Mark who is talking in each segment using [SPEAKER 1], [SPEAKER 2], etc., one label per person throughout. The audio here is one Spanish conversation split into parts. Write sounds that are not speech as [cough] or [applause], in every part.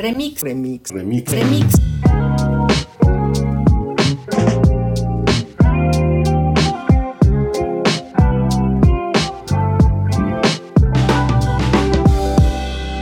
[SPEAKER 1] Remix.
[SPEAKER 2] Remix.
[SPEAKER 1] Remix. Remix.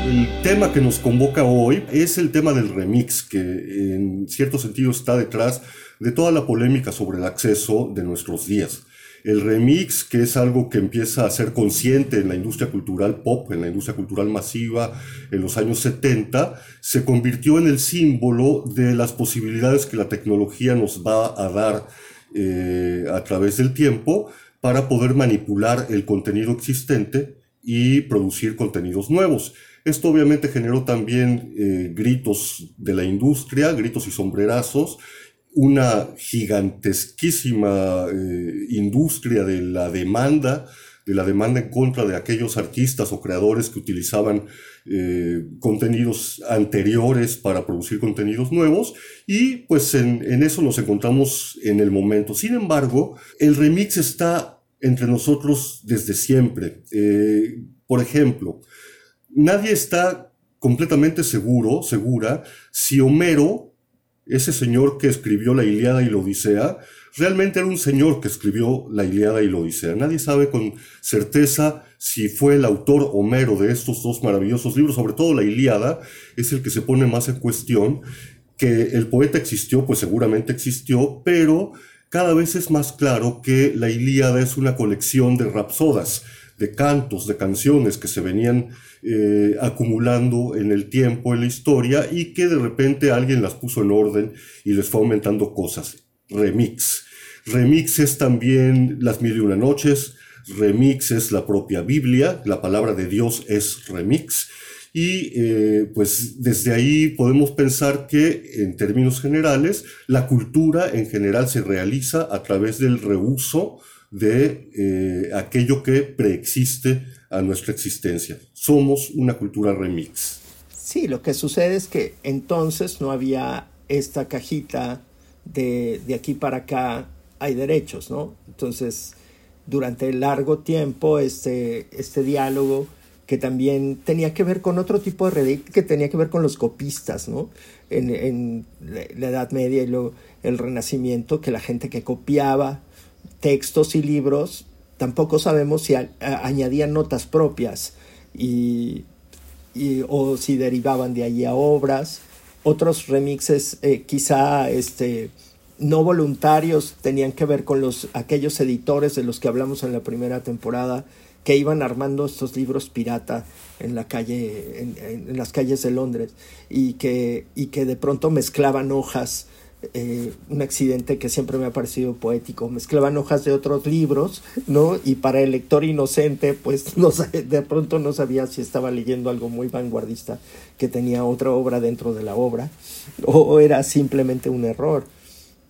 [SPEAKER 2] El tema que nos convoca hoy es el tema del remix, que en cierto sentido está detrás de toda la polémica sobre el acceso de nuestros días el remix, que es algo que empieza a ser consciente en la industria cultural pop, en la industria cultural masiva en los años 70, se convirtió en el símbolo de las posibilidades que la tecnología nos va a dar eh, a través del tiempo para poder manipular el contenido existente y producir contenidos nuevos. Esto obviamente generó también eh, gritos de la industria, gritos y sombrerazos, una gigantesquísima eh, industria de la demanda, de la demanda en contra de aquellos artistas o creadores que utilizaban eh, contenidos anteriores para producir contenidos nuevos y pues en, eso nos encontramos en el momento. Sin embargo, el remix está entre nosotros desde siempre. Eh, por ejemplo, nadie está completamente seguro, segura, si Homero ese señor que escribió la Iliada y la Odisea, realmente era un señor que escribió la Iliada y la Odisea. Nadie sabe con certeza si fue el autor Homero de estos dos maravillosos libros, sobre todo la Iliada, es el que se pone más en cuestión. Que el poeta existió, pues seguramente existió, pero cada vez es más claro que la Ilíada es una colección de rapsodas, de cantos, de canciones que se venían eh, acumulando en el tiempo, en la historia, y que de repente alguien las puso en orden y les fue aumentando cosas. Remix. Remix es también Las Mil y Una Noches, remix es la propia Biblia, la palabra de Dios es remix. Y eh, pues desde ahí podemos pensar que en términos generales la cultura en general se realiza a través del reuso de eh, aquello que preexiste a nuestra existencia. Somos una cultura remix.
[SPEAKER 3] Sí, lo que sucede es que entonces no había esta cajita de, de aquí para acá hay derechos, ¿no? Entonces, durante largo tiempo, este, este diálogo que también tenía que ver con otro tipo de red, que tenía que ver con los copistas, ¿no? En, en la Edad Media y luego el Renacimiento, que la gente que copiaba textos y libros, tampoco sabemos si añadían notas propias y, o si derivaban de allí a obras. Otros remixes eh, quizá este, no voluntarios tenían que ver con los, aquellos editores de los que hablamos en la primera temporada que iban armando estos libros pirata en la calle, en, las calles de Londres, y que, y que de pronto mezclaban hojas eh, un accidente que siempre me ha parecido poético. Mezclaban hojas de otros libros, ¿no? Y para el lector inocente, pues [laughs] no, de pronto no sabía si estaba leyendo algo muy vanguardista que tenía otra obra dentro de la obra, o era simplemente un error.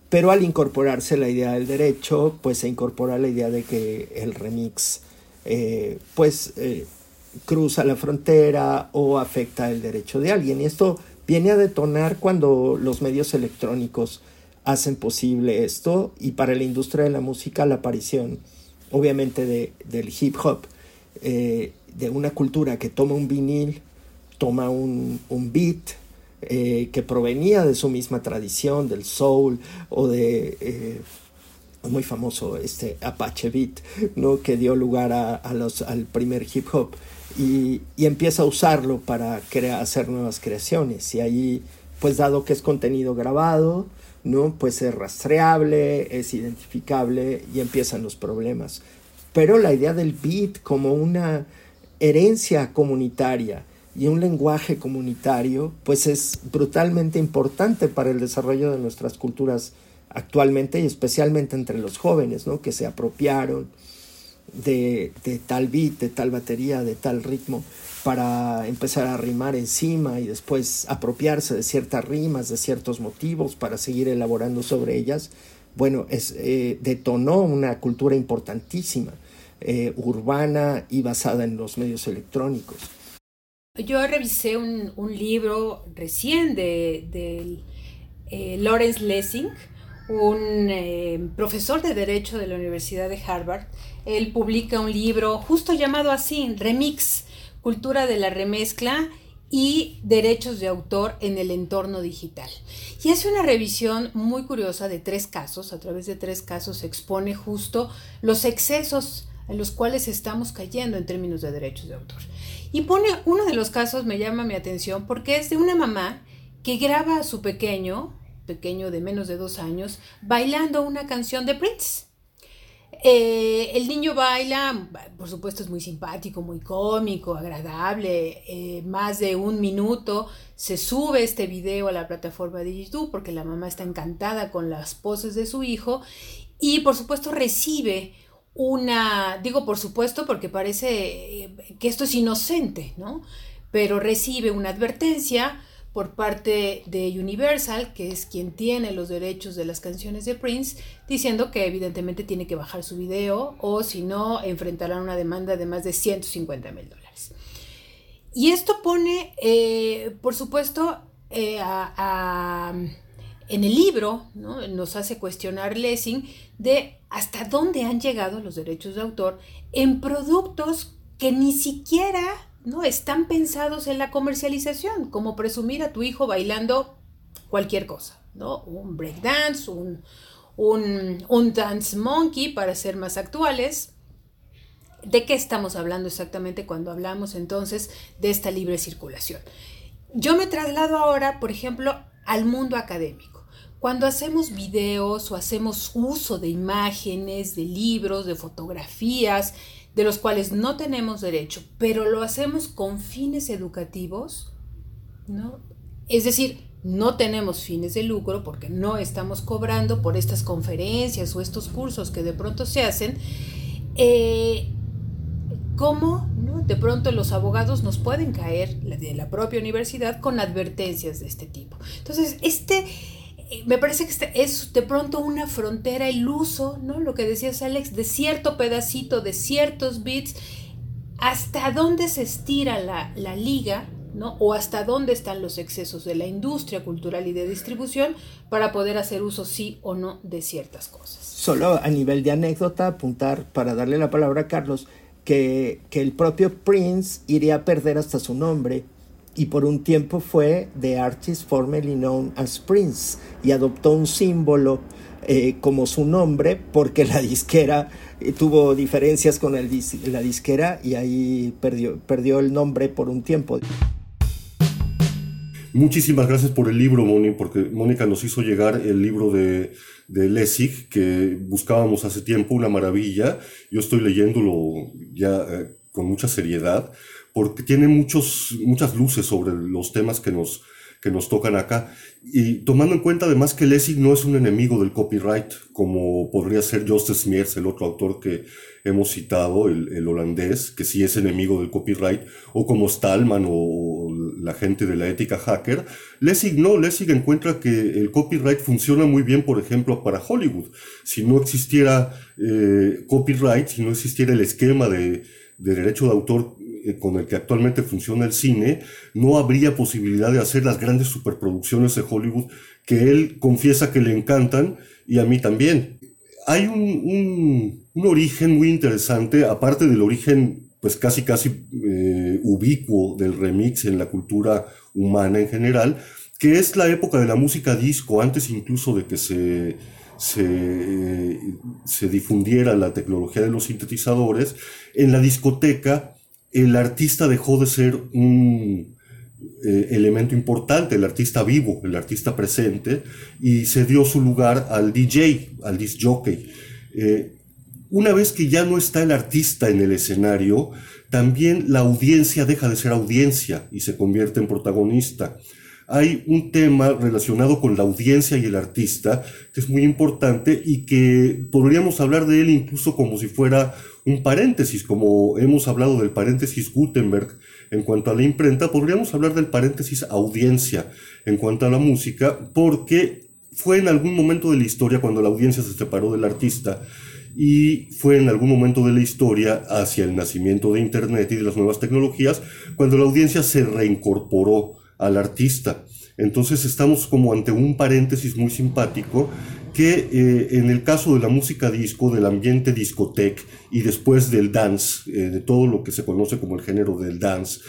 [SPEAKER 3] Pero al incorporarse la idea del derecho, pues se incorpora la idea de que el remix, eh, pues, eh, cruza la frontera o afecta el derecho de alguien. Y esto viene a detonar cuando los medios electrónicos hacen posible esto y para la industria de la música la aparición obviamente de, del hip hop, eh, de una cultura que toma un vinil, toma un, un beat eh, que provenía de su misma tradición, del soul o de... Eh, muy famoso este Apache Beat, ¿no? que dio lugar a, a los, al primer hip hop y, empieza a usarlo para crear, hacer nuevas creaciones. Y ahí, pues dado que es contenido grabado, ¿no? Pues es rastreable, es identificable y empiezan los problemas. Pero la idea del beat como una herencia comunitaria y un lenguaje comunitario, pues es brutalmente importante para el desarrollo de nuestras culturas actualmente y especialmente entre los jóvenes, ¿no? Que se apropiaron de, tal beat, de tal batería, de tal ritmo, para empezar a rimar encima y después apropiarse de ciertas rimas, de ciertos motivos para seguir elaborando sobre ellas, bueno, es, eh, detonó una cultura importantísima, eh, urbana y basada en los medios electrónicos.
[SPEAKER 1] Yo revisé un, libro recién de, eh, Lawrence Lessing, un eh, profesor de Derecho de la Universidad de Harvard. Él publica un libro justo llamado así, Remix, Cultura de la Remezcla, y derechos de autor en el entorno digital. Y hace una revisión muy curiosa de tres casos, a través de tres casos expone justo los excesos en los cuales estamos cayendo en términos de derechos de autor. Y pone uno de los casos, me llama mi atención, porque es de una mamá que graba a su pequeño, pequeño de menos de dos años, bailando una canción de Prince. Eh, el niño baila, por supuesto es muy simpático, muy cómico, agradable, eh, más de un minuto. Se sube este video a la plataforma de YouTube porque la mamá está encantada con las poses de su hijo y por supuesto recibe una, digo por supuesto porque parece eh, que esto es inocente, ¿no? Pero recibe una advertencia por parte de Universal, que es quien tiene los derechos de las canciones de Prince, diciendo que evidentemente tiene que bajar su video o si no enfrentará una demanda de más de 150 mil dólares. Y esto pone, eh, por supuesto, eh, en el libro, nos hace cuestionar Lessing de hasta dónde han llegado los derechos de autor en productos que ni siquiera ¿no? Están pensados en la comercialización, como presumir a tu hijo bailando cualquier cosa, ¿no? Un breakdance, un, un, un dance monkey para ser más actuales. ¿De qué estamos hablando exactamente cuando hablamos entonces de esta libre circulación? Yo me traslado ahora, por ejemplo, al mundo académico. Cuando hacemos videos o hacemos uso de imágenes, de libros, de fotografías, de los cuales no tenemos derecho, pero lo hacemos con fines educativos, ¿no? Es decir, no tenemos fines de lucro porque no estamos cobrando por estas conferencias o estos cursos que de pronto se hacen. Eh, ¿Cómo ¿no? de pronto los abogados nos pueden caer de la propia universidad con advertencias de este tipo? Entonces, este me parece que este es de pronto una frontera el uso, ¿no? Lo que decías Alex, de cierto pedacito, de ciertos bits, hasta dónde se estira la, la liga, ¿no? O hasta dónde están los excesos de la industria cultural y de distribución para poder hacer uso sí o no de ciertas cosas.
[SPEAKER 3] Solo a nivel de anécdota, apuntar para darle la palabra a Carlos, que, que el propio Prince iría a perder hasta su nombre y por un tiempo fue The Artist Formerly Known as Prince y adoptó un símbolo eh, como su nombre porque la disquera eh, tuvo diferencias con el la disquera y ahí perdió, perdió el nombre por un tiempo.
[SPEAKER 2] Muchísimas gracias por el libro, Moni, porque Mónica nos hizo llegar el libro de, de Lessig que buscábamos hace tiempo, una maravilla. Yo estoy leyéndolo ya eh, con mucha seriedad porque tiene muchos, muchas luces sobre los temas que nos, que nos tocan acá. Y tomando en cuenta además que Lessig no es un enemigo del copyright, como podría ser Justus Smeers, el otro autor que hemos citado, el, holandés, que sí es enemigo del copyright, o como Stallman o la gente de la ética hacker. Lessig no, Lessig encuentra que el copyright funciona muy bien, por ejemplo, para Hollywood. Si no existiera eh, copyright, si no existiera el esquema de, de derecho de autor eh, con el que actualmente funciona el cine, no habría posibilidad de hacer las grandes superproducciones de Hollywood que él confiesa que le encantan y a mí también. Hay un, origen muy interesante, aparte del origen pues casi casi eh, ubicuo del remix en la cultura humana en general, que es la época de la música disco, antes incluso de que se, se, se difundiera la tecnología de los sintetizadores, en la discoteca el artista dejó de ser un eh, elemento importante, el artista vivo, el artista presente, y se dio su lugar al DJ, al disc jockey. Eh, una vez que ya no está el artista en el escenario, también la audiencia deja de ser audiencia y se convierte en protagonista. Hay un tema relacionado con la audiencia y el artista que es muy importante y que podríamos hablar de él incluso como si fuera un paréntesis, como hemos hablado del paréntesis Gutenberg en cuanto a la imprenta, podríamos hablar del paréntesis audiencia en cuanto a la música, porque fue en algún momento de la historia cuando la audiencia se separó del artista y fue en algún momento de la historia hacia el nacimiento de Internet y de las nuevas tecnologías cuando la audiencia se reincorporó al artista. Entonces estamos como ante un paréntesis muy simpático que eh, en el caso de la música disco, del ambiente discotec y después del dance, eh, de todo lo que se conoce como el género del dance,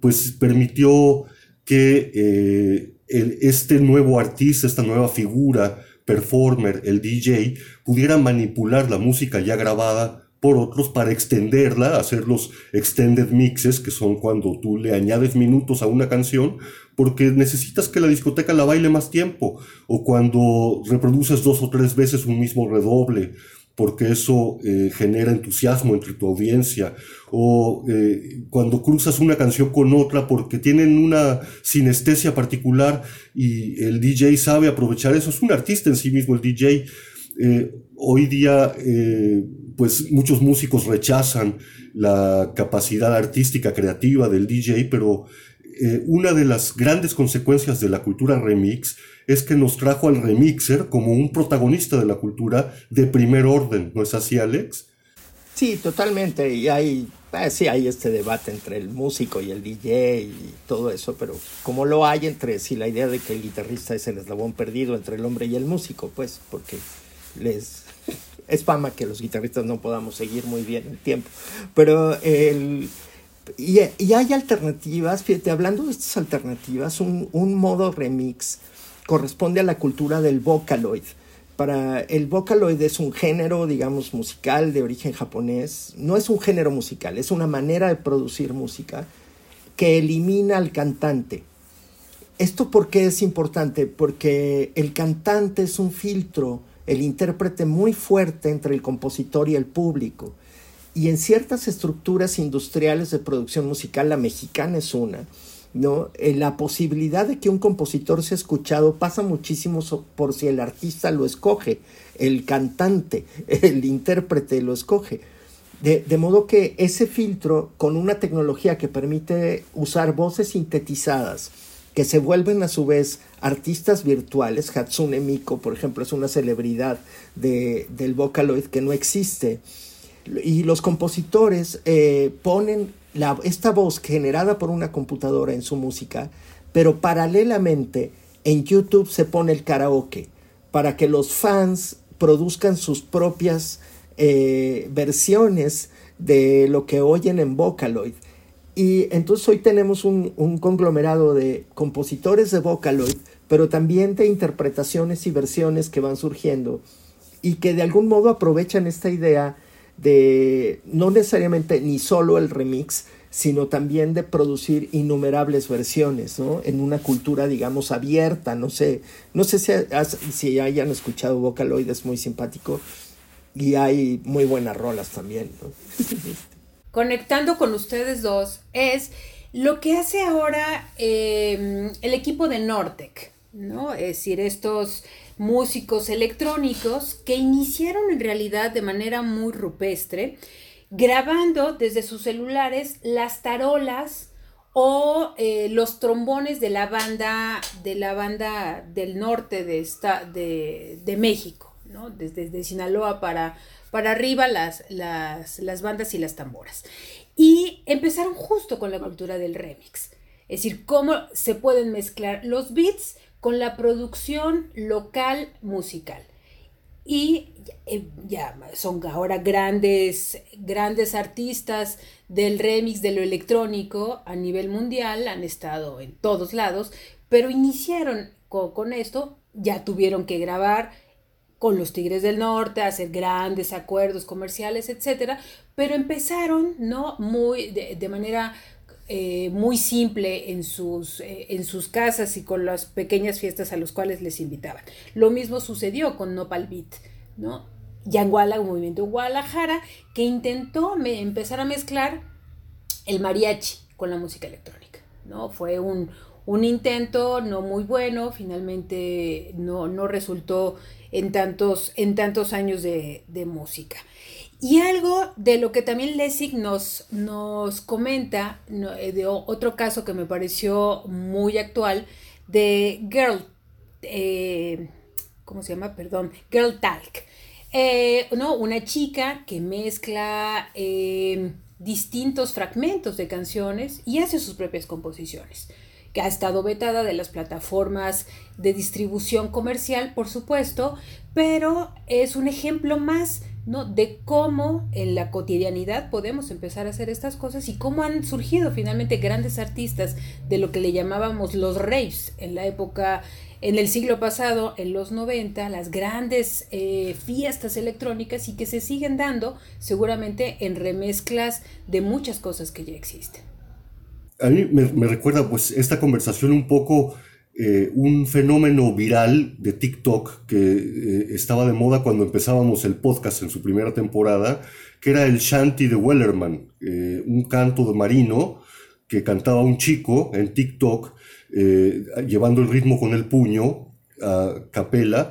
[SPEAKER 2] pues permitió que este nuevo artista, esta nueva figura, performer, el DJ, pudiera manipular la música ya grabada por otros para extenderla, hacer los extended mixes, que son cuando tú le añades minutos a una canción, porque necesitas que la discoteca la baile más tiempo, o cuando reproduces dos o tres veces un mismo redoble, porque eso eh, genera entusiasmo entre tu audiencia, o eh, cuando cruzas una canción con otra porque tienen una sinestesia particular y el DJ sabe aprovechar eso, es un artista en sí mismo el DJ. Eh, hoy día, pues muchos músicos rechazan la capacidad artística, creativa del DJ, pero una de las grandes consecuencias de la cultura remix es que nos trajo al remixer como un protagonista de la cultura de primer orden, ¿no es así, Alex?
[SPEAKER 3] Sí, totalmente. Y hay, eh, sí, hay este debate entre el músico y el DJ y todo eso, pero como lo hay entre sí, la idea de que el guitarrista es el eslabón perdido entre el hombre y el músico, pues, porque les es fama que los guitarristas no podamos seguir muy bien el tiempo. Pero el. Y, hay alternativas, fíjate, hablando de estas alternativas, un, un modo remix corresponde a la cultura del Vocaloid. Para el Vocaloid es un género, digamos, musical de origen japonés. No es un género musical, es una manera de producir música que elimina al cantante. ¿Esto por qué es importante? Porque el cantante es un filtro, el intérprete muy fuerte entre el compositor y el público. Y en ciertas estructuras industriales de producción musical, la mexicana es una, ¿no? Eh, la posibilidad de que un compositor sea escuchado pasa muchísimo por si el artista lo escoge, el cantante, [laughs] el intérprete lo escoge. De, de, modo que ese filtro, con una tecnología que permite usar voces sintetizadas, que se vuelven a su vez artistas virtuales, Hatsune Miku, por ejemplo, es una celebridad de, del Vocaloid que no existe, y los compositores eh, ponen esta voz generada por una computadora en su música, pero paralelamente en YouTube se pone el karaoke para que los fans produzcan sus propias eh, versiones de lo que oyen en Vocaloid. Y entonces hoy tenemos un, un, conglomerado de compositores de Vocaloid, pero también de interpretaciones y versiones que van surgiendo y que de algún modo aprovechan esta idea de no necesariamente ni solo el remix, sino también de producir innumerables versiones, ¿no? En una cultura, digamos, abierta, no sé, no sé si, si hayan escuchado Vocaloid, es muy simpático y hay muy buenas rolas también, [laughs]
[SPEAKER 1] Conectando con ustedes dos, es lo que hace ahora em, el equipo de Nortec, ¿no? Es decir, estos músicos electrónicos que iniciaron en realidad de manera muy rupestre, grabando desde sus celulares las tarolas o eh, los trombones de la banda de la banda del norte de, esta, de, México, ¿no? desde, Sinaloa para, para arriba las, las, las bandas y las tamboras. Y empezaron justo con la cultura del remix. Es decir, cómo se pueden mezclar los beats con la producción local musical. Y eh, ya son ahora grandes, grandes artistas del remix de lo electrónico a nivel mundial, han estado en todos lados, pero iniciaron con, esto, ya tuvieron que grabar con los Tigres del Norte, hacer grandes acuerdos comerciales, etcétera, pero empezaron, ¿no? Muy, de, de manera eh, muy simple en sus, eh, en sus casas y con las pequeñas fiestas a las cuales les invitaban. Lo mismo sucedió con Nopal Beat, ¿no? Yanguala, un movimiento en Guadalajara, que intentó empezar a mezclar el mariachi con la música electrónica, ¿no? Fue un, intento no muy bueno, finalmente no, no resultó en tantos, en tantos años de, de música. Y algo de lo que también Lessig nos, nos comenta, eh, de otro caso que me pareció muy actual, de Girl, eh, ¿cómo se llama? Perdón, Girl Talk. Eh, ¿no? Una chica que mezcla distintos fragmentos de canciones y hace sus propias composiciones, que ha estado vetada de las plataformas de distribución comercial, por supuesto, pero es un ejemplo más ¿no? de cómo en la cotidianidad podemos empezar a hacer estas cosas y cómo han surgido finalmente grandes artistas de lo que le llamábamos los raves en la época, en el siglo pasado, en los 90, las grandes eh, fiestas electrónicas y que se siguen dando seguramente en remezclas de muchas cosas que ya existen.
[SPEAKER 2] A mí me, me recuerda pues esta conversación un poco eh, un fenómeno viral de TikTok que eh, estaba de moda cuando empezábamos el podcast en su primera temporada, que era el shanty de Wellerman, eh, un canto de marino que cantaba un chico en TikTok, llevando el ritmo con el puño a capela.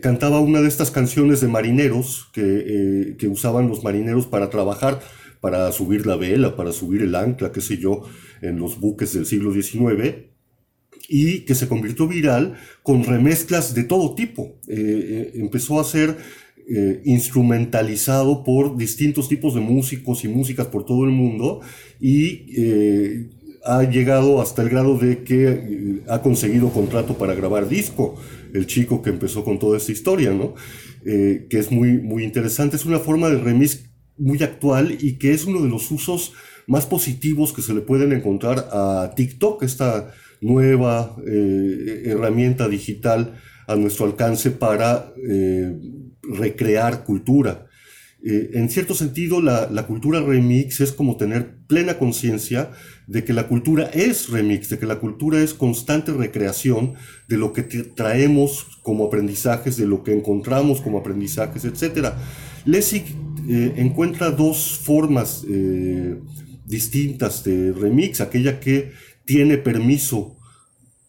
[SPEAKER 2] cantaba una de estas canciones de marineros que, que usaban los marineros para trabajar, para subir la vela, para subir el ancla, qué sé yo, en los buques del siglo XIX y que se convirtió viral con remezclas de todo tipo. Eh, eh, empezó a ser eh, instrumentalizado por distintos tipos de músicos y músicas por todo el mundo y ha llegado hasta el grado de que ha conseguido contrato para grabar disco, el chico que empezó con toda esta historia, ¿no? que es muy, muy interesante. Es una forma de remix muy actual y que es uno de los usos más positivos que se le pueden encontrar a TikTok, esta nueva eh, herramienta digital a nuestro alcance para eh, recrear cultura. Eh, en cierto sentido, la, la, cultura remix es como tener plena conciencia de que la cultura es remix, de que la cultura es constante recreación de lo que traemos como aprendizajes, de lo que encontramos como aprendizajes, etc. Lessig encuentra dos formas distintas de remix, aquella que tiene permiso,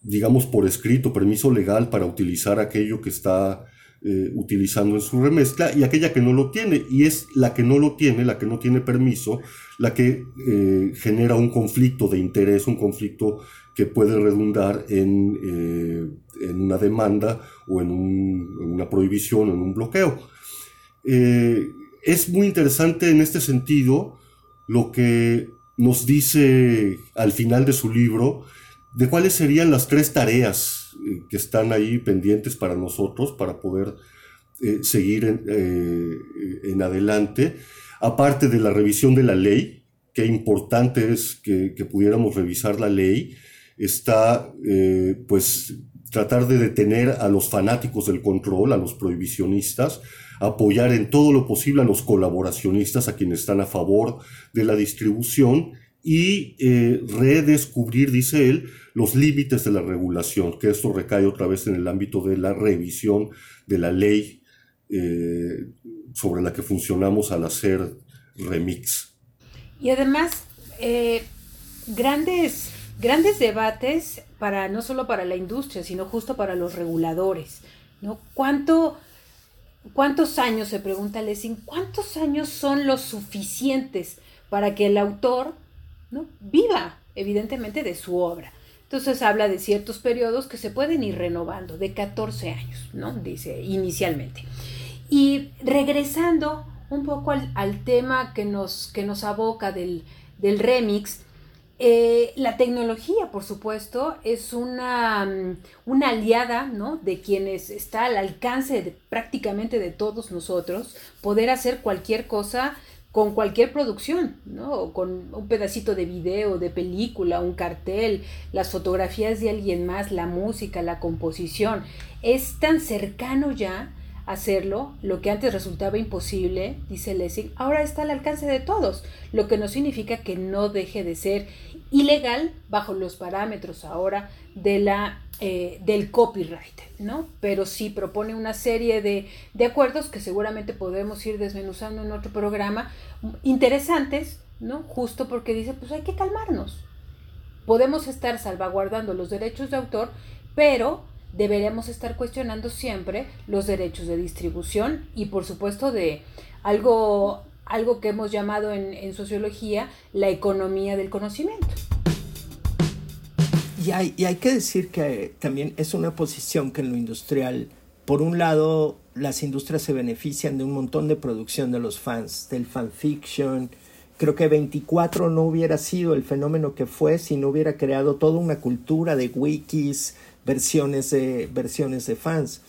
[SPEAKER 2] digamos por escrito, permiso legal para utilizar aquello que está eh, utilizando en su remezcla y aquella que no lo tiene. Y es la que no lo tiene, la que no tiene permiso, la que eh, genera un conflicto de interés, un conflicto que puede redundar en, eh, en una demanda o en, una prohibición en un bloqueo. es muy interesante en este sentido lo que nos dice al final de su libro de cuáles serían las tres tareas eh, que están ahí pendientes para nosotros para poder eh, seguir en, eh, en, adelante, aparte de la revisión de la ley, qué importante es que, que pudiéramos revisar la ley, está pues tratar de detener a los fanáticos del control, a los prohibicionistas, apoyar en todo lo posible a los colaboracionistas, a quienes están a favor de la distribución y eh, redescubrir, dice él, los límites de la regulación, que esto recae otra vez en el ámbito de la revisión de la ley eh, sobre la que funcionamos al hacer remix.
[SPEAKER 1] Y además, eh, grandes, grandes debates para no solo para la industria, sino justo para los reguladores. ¿no? ¿Cuánto, ¿Cuántos años, se pregunta Lessing, cuántos años son los suficientes para que el autor ¿no? viva, evidentemente, de su obra? Entonces habla de ciertos periodos que se pueden ir renovando, de 14 años, ¿no? Dice inicialmente. Y regresando un poco al, tema que nos, que nos aboca del, del remix, eh, la tecnología, por supuesto, es una, mm, una, aliada ¿no? de quienes está al alcance de, prácticamente de todos nosotros, poder hacer cualquier cosa con cualquier producción, ¿no? con un pedacito de video, de película, un cartel, las fotografías de alguien más, la música, la composición. Es tan cercano ya hacerlo, lo que antes resultaba imposible, dice Lessing, ahora está al alcance de todos, lo que no significa que no deje de ser ilegal bajo los parámetros ahora de la, eh, del copyright, ¿no? Pero sí propone una serie de, de acuerdos que seguramente podemos ir desmenuzando en otro programa, interesantes, ¿no? Justo porque dice, pues hay que calmarnos. Podemos estar salvaguardando los derechos de autor, pero deberemos estar cuestionando siempre los derechos de distribución y por supuesto de algo, algo que hemos llamado en, sociología la economía del conocimiento.
[SPEAKER 3] Y hay, y hay que decir que también es una posición que en lo industrial, por un lado, las industrias se benefician de un montón de producción de los fans, del fanfiction, Creo que 24 no hubiera sido el fenómeno que fue si no hubiera creado toda una cultura de wikis, versiones de, versiones de fans.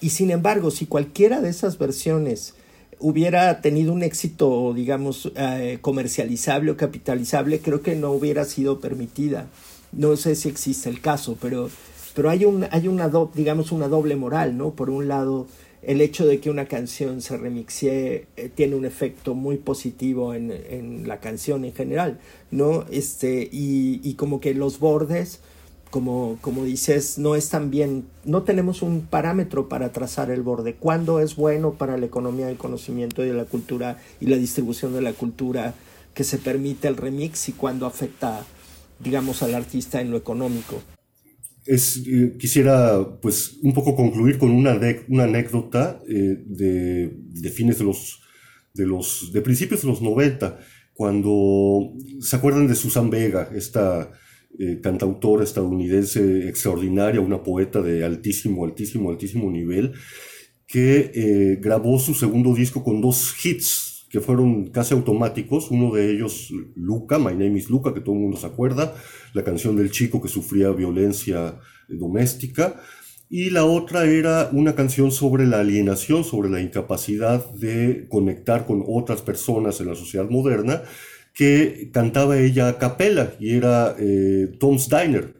[SPEAKER 3] Y sin embargo, si cualquiera de esas versiones hubiera tenido un éxito, digamos, eh, comercializable o capitalizable, creo que no hubiera sido permitida. No sé si existe el caso, pero, pero hay, un, hay una, digamos, una doble moral, ¿no? Por un lado, el hecho de que una canción se remixie eh, tiene un efecto muy positivo en, en, la canción en general, ¿no? Este, y, y como que los bordes como, como dices, no es tan bien, no tenemos un parámetro para trazar el borde. ¿Cuándo es bueno para la economía del conocimiento y de la cultura y la distribución de la cultura que se permite el remix y cuándo afecta, digamos, al artista en lo económico?
[SPEAKER 2] Es, eh, quisiera pues un poco concluir con una, una anécdota eh, de, fines de los, de los de principios de los 90 cuando se acuerdan de Susan Vega esta eh, cantautora estadounidense extraordinaria, una poeta de altísimo, altísimo, altísimo nivel, que grabó su segundo disco con dos hits que fueron casi automáticos, uno de ellos Luca, My Name is Luca, que todo el mundo se acuerda, la canción del chico que sufría violencia doméstica, y la otra era una canción sobre la alienación, sobre la incapacidad de conectar con otras personas en la sociedad moderna, que cantaba ella a capela y era eh, Tom's Diner,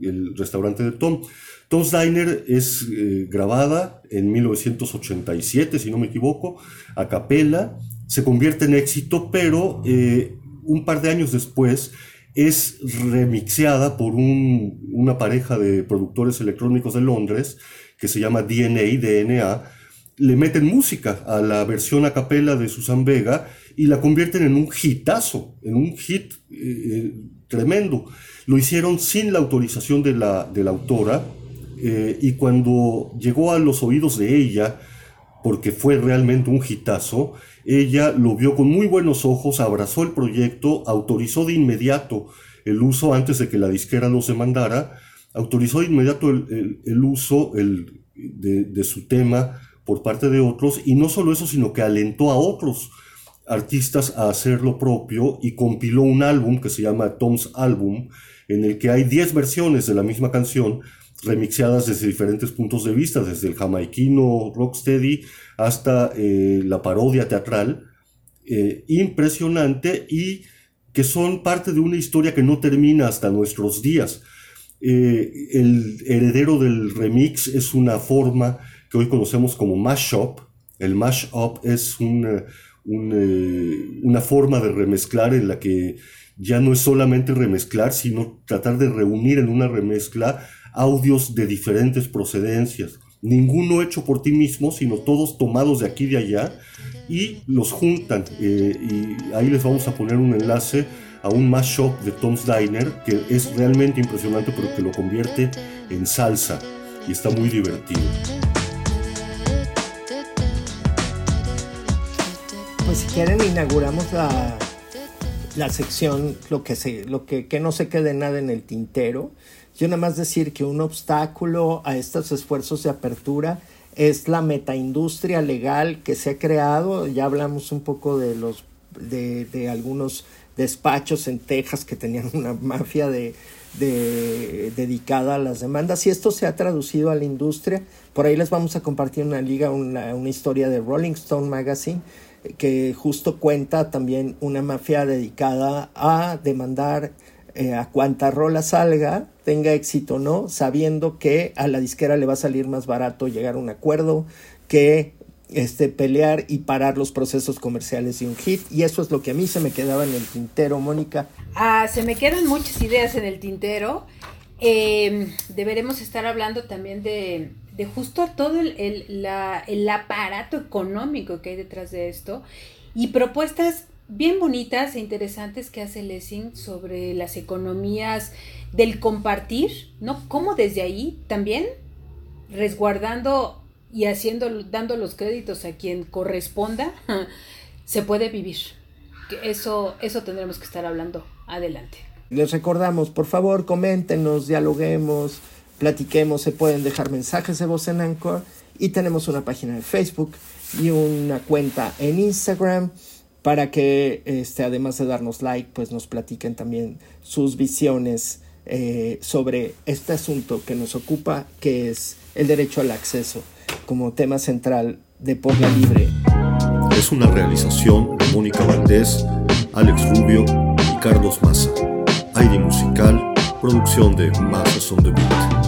[SPEAKER 2] el restaurante de Tom. Tom's Diner es eh, grabada en 1987, si no me equivoco, a capela, se convierte en éxito, pero eh, un par de años después es remixeada por una pareja de productores electrónicos de Londres que se llama DNA, DNA, le meten música a la versión a capela de Susan Vega y la convierten en un hitazo, en un hit eh, eh, tremendo. Lo hicieron sin la autorización de la, de la autora y cuando llegó a los oídos de ella, porque fue realmente un hitazo, ella lo vio con muy buenos ojos, abrazó el proyecto, autorizó de inmediato el uso antes de que la disquera los demandara, autorizó de inmediato el, el, uso el, de, de su tema por parte de otros y no solo eso, sino que alentó a otros artistas a hacer lo propio y compiló un álbum que se llama Tom's Album, en el que hay 10 versiones de la misma canción remixeadas desde diferentes puntos de vista, desde el jamaiquino rocksteady hasta eh, la parodia teatral, eh, impresionante y que son parte de una historia que no termina hasta nuestros días. Eh, el heredero del remix es una forma que hoy conocemos como mashup. El mashup es un una forma de remezclar en la que ya no es solamente remezclar, sino tratar de reunir en una remezcla audios de diferentes procedencias. Ninguno hecho por ti mismo, sino todos tomados de aquí y de allá y los juntan. Eh, y ahí les vamos a poner un enlace a un mashup de Tom's Diner que es realmente impresionante, pero que lo convierte en salsa y está muy divertido.
[SPEAKER 3] Pues si quieren inauguramos la, la sección, lo que, se, lo que, que no se quede nada en el tintero. Yo nada más decir que un obstáculo a estos esfuerzos de apertura es la metaindustria legal que se ha creado. Ya hablamos un poco de los de, de algunos despachos en Texas que tenían una mafia de, de, dedicada a las demandas y esto se ha traducido a la industria. Por ahí les vamos a compartir una liga, una, una historia de Rolling Stone Magazine que justo cuenta también una mafia dedicada a demandar eh, a cuanta rola salga, tenga éxito o no, sabiendo que a la disquera le va a salir más barato llegar a un acuerdo que este, pelear y parar los procesos comerciales de un hit. Y eso es lo que a mí se me quedaba en el tintero, Mónica.
[SPEAKER 1] Ah, se me quedan muchas ideas en el tintero. Eh, deberemos estar hablando también de de justo todo el, el, aparato económico que hay detrás de esto y propuestas bien bonitas e interesantes que hace Lessing sobre las economías del compartir, ¿no? Cómo desde ahí también resguardando y haciendo, dando los créditos a quien corresponda, [laughs] se puede vivir. Eso, eso tendremos que estar hablando adelante.
[SPEAKER 3] Les recordamos, por favor, coméntenos, dialoguemos, platiquemos, se pueden dejar mensajes de voz en Anchor y tenemos una página de Facebook y una cuenta en Instagram para que este, además de darnos like, pues nos platiquen también sus visiones eh, sobre este asunto que nos ocupa, que es el derecho al acceso como tema central de Pobla Libre.
[SPEAKER 2] es una realización de Mónica Valdés, Alex Rubio y Carlos Massa. Aire musical, producción de Massas on the Beat.